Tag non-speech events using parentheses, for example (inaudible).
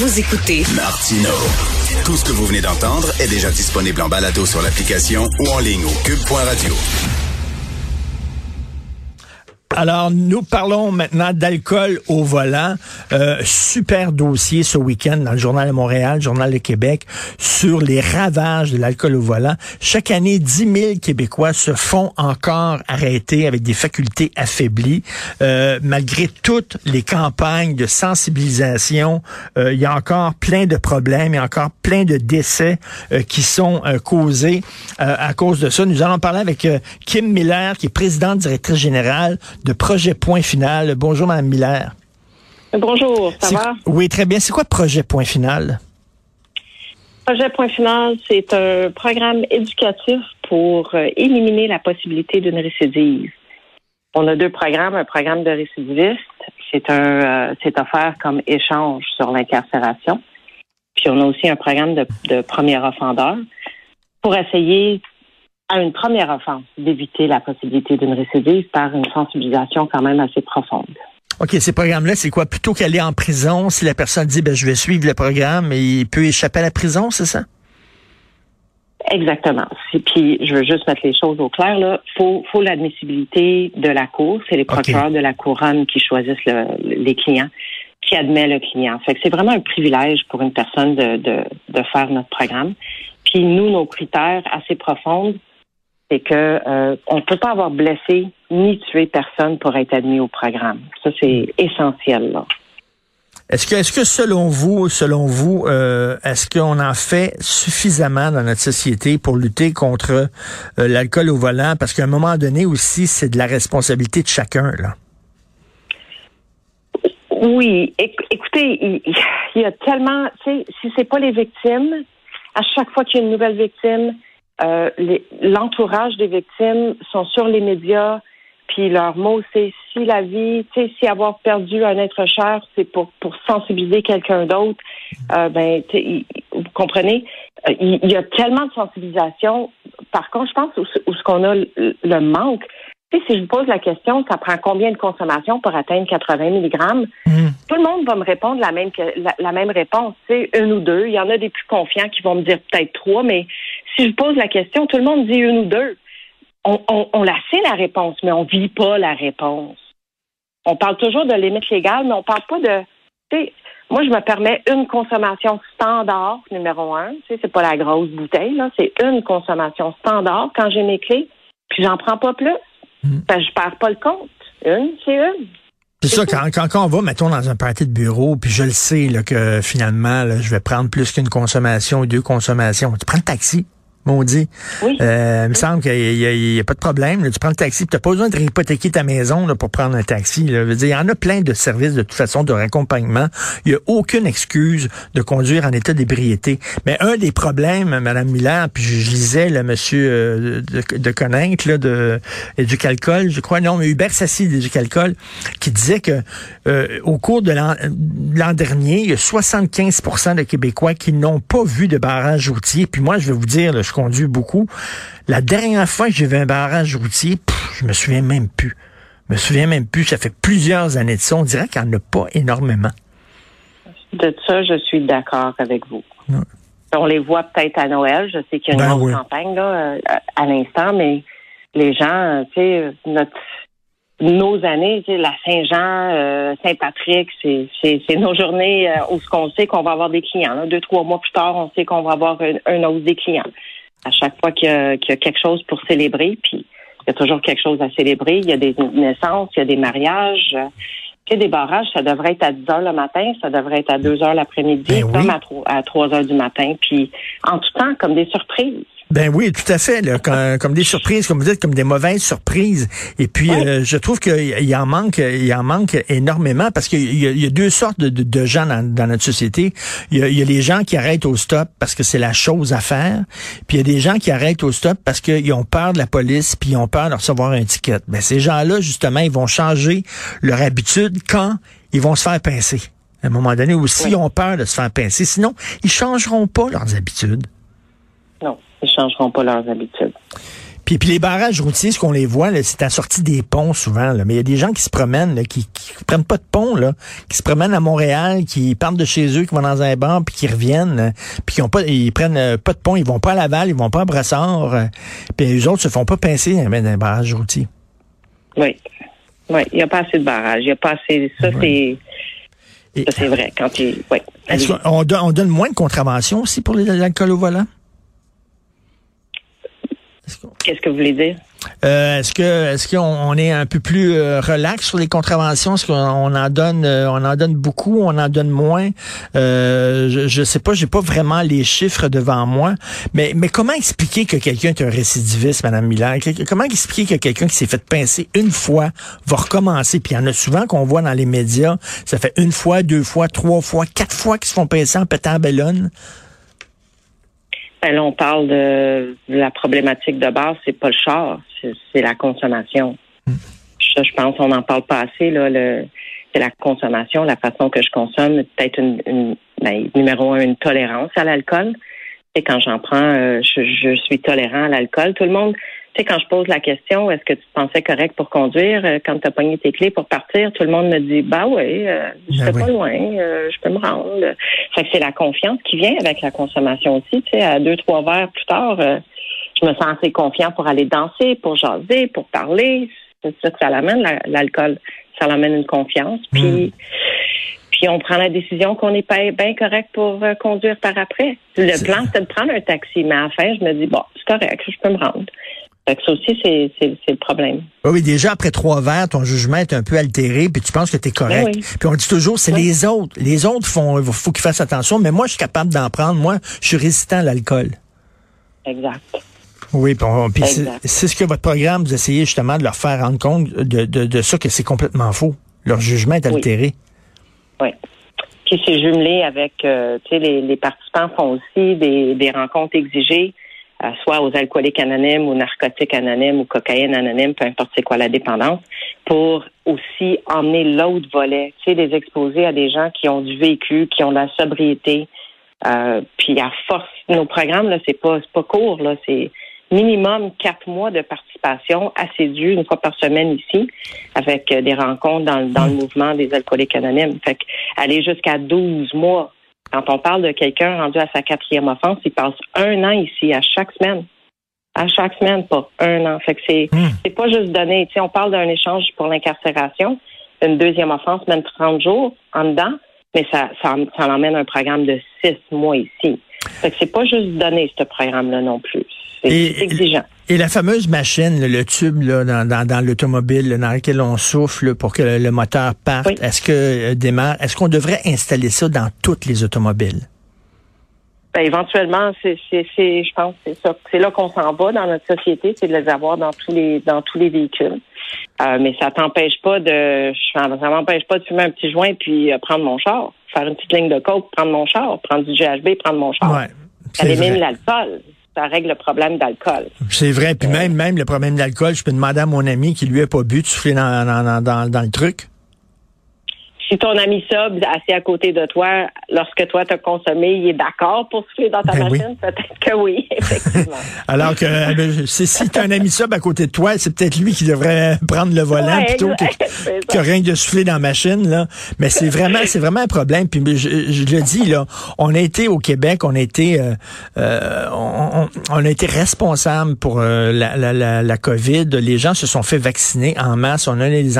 Vous écoutez Martino. Tout ce que vous venez d'entendre est déjà disponible en balado sur l'application ou en ligne au cube.radio. Alors, nous parlons maintenant d'alcool au volant. Euh, super dossier ce week-end dans le Journal de Montréal, Journal de Québec, sur les ravages de l'alcool au volant. Chaque année, 10 000 Québécois se font encore arrêter avec des facultés affaiblies. Euh, malgré toutes les campagnes de sensibilisation, euh, il y a encore plein de problèmes, il y a encore plein de décès euh, qui sont euh, causés euh, à cause de ça. Nous allons parler avec Kim Miller, qui est présidente directrice générale de Projet Point Final. Bonjour, Mme Miller. Bonjour, ça va? Oui, très bien. C'est quoi Projet Point Final? Projet Point Final, c'est un programme éducatif pour euh, éliminer la possibilité d'une récidive. On a deux programmes, un programme de récidiviste, c'est un, euh, c'est offert comme échange sur l'incarcération. Puis on a aussi un programme de, de premier offendeur pour essayer à une première offense d'éviter la possibilité d'une récidive par une sensibilisation quand même assez profonde. OK, ces programmes-là, c'est quoi? Plutôt qu'aller en prison, si la personne dit, ben, je vais suivre le programme, et il peut échapper à la prison, c'est ça? Exactement. Puis, je veux juste mettre les choses au clair, là. Faut, faut l'admissibilité de la cour. C'est les procureurs de la couronne qui choisissent les clients, qui admet le client. Fait que c'est vraiment un privilège pour une personne de, de, de faire notre programme. Puis, nous, nos critères assez profonds, c'est que euh, on peut pas avoir blessé ni tué personne pour être admis au programme. Ça, c'est essentiel. Là. Est-ce que, est-ce que selon vous, selon vous, euh, est-ce qu'on en fait suffisamment dans notre société pour lutter contre euh, l'alcool au volant? Parce qu'à un moment donné aussi, c'est de la responsabilité de chacun là. Oui, écoutez, il, y a tellement, tu sais, si c'est pas les victimes, à chaque fois qu'il y a une nouvelle victime, euh, l'entourage des victimes sont sur les médias, puis leur mot c'est si la vie, tu sais, si avoir perdu un être cher, c'est pour pour sensibiliser quelqu'un d'autre. Euh, ben, vous comprenez, euh, il, y a tellement de sensibilisation. Par contre, je pense où, ce qu'on a le, manque, tu sais, si je vous pose la question, ça prend combien de consommation pour atteindre 80 mg? Mm. Tout le monde va me répondre la même la, la même réponse, c'est une ou deux. Il y en a des plus confiants qui vont me dire peut-être trois, mais si je pose la question, tout le monde dit une ou deux. On, on, la sait la réponse, mais on vit pas la réponse. On parle toujours de limite légale, mais on parle pas de. Moi, je me permets une consommation standard, numéro un. Tu sais, c'est pas la grosse bouteille, là. C'est une consommation standard quand j'ai mes clés, puis j'en prends pas plus. Mm. je perds pas le compte. Une, c'est une. C'est ça, quand, quand, on va, mettons, dans un party de bureau, puis je le sais là, que finalement, je vais prendre plus qu'une consommation ou deux consommations. Tu prends le taxi dit. Euh, il me semble qu'il n'y a, pas de problème. Tu prends le taxi, tu n'as pas besoin de réhypothéquer ta maison là, pour prendre un taxi. Là. Dire, il y en a plein de services de toute façon de raccompagnement. Il n'y a aucune excuse de conduire en état d'ébriété. Mais un des problèmes, Madame Miller, puis je, lisais le monsieur euh, de, de Coninck, là, de Éducalcool, je crois, non, mais Hubert Sassi d'Éducalcool, qui disait que euh, au cours de l'an dernier, il y a 75% de Québécois qui n'ont pas vu de barrage routier. Puis moi, je vais vous dire, là, je conduit beaucoup. La dernière fois que j'ai vu un barrage routier, je me souviens même plus. Je me souviens même plus. Ça fait plusieurs années de ça. On dirait qu'il n'y en a pas énormément. De ça, je suis d'accord avec vous. On les voit peut-être à Noël. Je sais qu'il y a une ben grosse campagne là, euh, à l'instant, mais les gens, euh, tu sais, notre nos années, la Saint-Jean, euh, Saint-Patrick, c'est nos journées où ce qu'on sait qu'on va avoir des clients. Deux, trois mois plus tard, on sait qu'on va avoir un, un hausse des clients à chaque fois qu'il y, a quelque chose pour célébrer, puis il y a toujours quelque chose à célébrer. Il y a des naissances, il y a des mariages. Y a des barrages, ça devrait être à 10 heures le matin, ça devrait être à 2 heures l'après-midi, ben comme à 3, à 3 heures du matin, puis en tout temps, comme des surprises. Ben oui, tout à fait. comme, des surprises, comme vous dites, comme des mauvaises surprises. Et puis, euh, je trouve qu'il en manque, il en manque énormément parce qu'il y, a deux sortes de, gens dans, notre société. Il y, a, les gens qui arrêtent au stop parce que c'est la chose à faire. Puis il y a des gens qui arrêtent au stop parce qu'ils ont peur de la police, puis ils ont peur de recevoir un ticket. Ben ces gens-là, justement, ils vont changer leur habitude quand ils vont se faire pincer. À un moment donné, aussi, ils ont peur de se faire pincer. Sinon, ils changeront pas leurs habitudes ils changeront pas leurs habitudes. Puis, puis les barrages routiers, ce qu'on les voit, c'est à sortie des ponts souvent. Là. Mais il y a des gens qui se promènent, là, qui, qui prennent pas de pont, là, qui se promènent à Montréal, qui partent de chez eux, qui vont dans un bar, puis qui reviennent, puis qui ont pas, ils prennent euh, pas de pont, ils vont pas à Laval, ils vont pas à Brassard, euh, puis les autres se font pas pincer dans un barrage routier. Oui. Oui, il n'y a pas assez de barrages. Il n'y a pas assez. Ça, c'est. Ça, c'est vrai. Quand il. Oui. On, on, donne moins de contraventions aussi pour l'alcool au volant? Qu'est-ce que vous voulez dire? Euh, est-ce que est-ce qu'on est un peu plus euh, relax sur les contraventions? Est-ce qu'on en donne euh, on en donne beaucoup, on en donne moins? je, je sais pas, j'ai pas vraiment les chiffres devant moi. Mais mais comment expliquer que quelqu'un est un récidiviste, Madame Miller? Comment expliquer que quelqu'un qui s'est fait pincer une fois va recommencer? Puis il y en a souvent qu'on voit dans les médias, ça fait une fois, deux fois, trois fois, quatre fois qu'ils se font pincer en pétant à bellonne. Ben là, on parle de, la problématique de base, c'est pas le char, c'est la consommation. Hmm. Ça, je pense, on n'en parle pas assez. Là, le, c'est la consommation, la façon que je consomme, peut-être une, une ben, numéro un, une tolérance à l'alcool. Et quand j'en prends, euh, je, je, suis tolérant à l'alcool. Tout le monde, sais, quand je pose la question, est-ce que tu te pensais correct pour conduire euh, quand tu as pogné tes clés pour partir, tout le monde me dit, bah oui, euh, je ben pas loin, euh, je peux me rendre. Fait que c'est la confiance qui vient avec la consommation aussi. Tu sais, à deux, trois verres plus tard, je me sens assez confiant pour aller danser, pour jaser, pour parler. C'est ça que ça l'amène, l'alcool. Ça l'amène une confiance. Puis, hmm. puis on prend la décision qu'on n'est pas bien correct pour conduire par après. Le plan, c'est de prendre un taxi, mais à la fin, je me dis, bon, c'est correct, je peux me rendre. Ça aussi, c'est le problème. Oui, déjà, après trois verres, ton jugement est un peu altéré, puis tu penses que tu es correct. Ben puis on dit toujours, c'est les autres. Les autres font, faut qu'ils fassent attention, mais moi, je suis capable d'en prendre. Moi, je suis résistant à l'alcool. Exact. Oui, puis c'est ce que votre programme, vous essayez justement de leur faire rendre compte de, de, ça, que c'est complètement faux. Leur jugement est altéré. Oui. Puis c'est jumelé avec, euh, tu sais, les, les, participants font aussi des, des rencontres exigées soit aux alcooliques anonymes ou narcotiques anonymes ou cocaïne anonyme, peu importe c'est quoi la dépendance, pour aussi emmener l'autre volet, tu sais, les exposer à des gens qui ont du vécu, qui ont de la sobriété. Euh, puis à force, nos programmes, là, c'est pas, pas court, là, c'est minimum quatre mois de participation assidue une fois par semaine ici, avec euh, des rencontres dans, dans le mouvement des alcooliques anonymes. Fait aller jusqu'à 12 mois quand on parle de quelqu'un rendu à sa quatrième offense, il passe un an ici, à chaque semaine. À chaque semaine, pas un an. Fait que c'est, c'est pas juste donné. Tu sais, on parle d'un échange pour l'incarcération. Une deuxième offense, même 30 jours en dedans, mais ça, ça, ça emmène un programme de six mois ici. Fait que c'est pas juste donné, ce programme-là non plus. C'est exigeant. Et la fameuse machine, le tube là, dans, dans, dans l'automobile dans lequel on souffle pour que le, moteur parte, est-ce que euh, démarre, est-ce qu'on devrait installer ça dans toutes les automobiles? Ben, éventuellement, c'est, je pense, c'est ça. C'est là qu'on s'en va dans notre société, c'est de les avoir dans tous les dans tous les véhicules. Euh, mais ça t'empêche pas de, ça m'empêche pas de fumer un petit joint puis euh, prendre mon char, faire une petite ligne de coke, prendre mon char, prendre du GHB, prendre mon char. Ouais, ça élimine l'alcool ça règle le problème d'alcool. C'est vrai. Puis même, même le problème d'alcool, je peux demander à mon ami qui lui a pas bu de souffler dans, dans, dans, dans le truc si ton ami sub assis à côté de toi, lorsque toi t'as consommé, il est d'accord pour souffler dans ta ben machine, peut-être que oui, (laughs) effectivement. (laughs) Alors que euh, ben, si t'as un ami sub à côté de toi, c'est peut-être lui qui devrait prendre le volant plutôt que, (laughs) rien de souffler dans la machine là. Mais c'est vraiment, c'est vraiment un problème. Puis je, le dis là, on a été au Québec, on a été, euh, euh on, on, a été responsable pour la, la, la, la, COVID. Les gens se sont fait vacciner en masse. On a les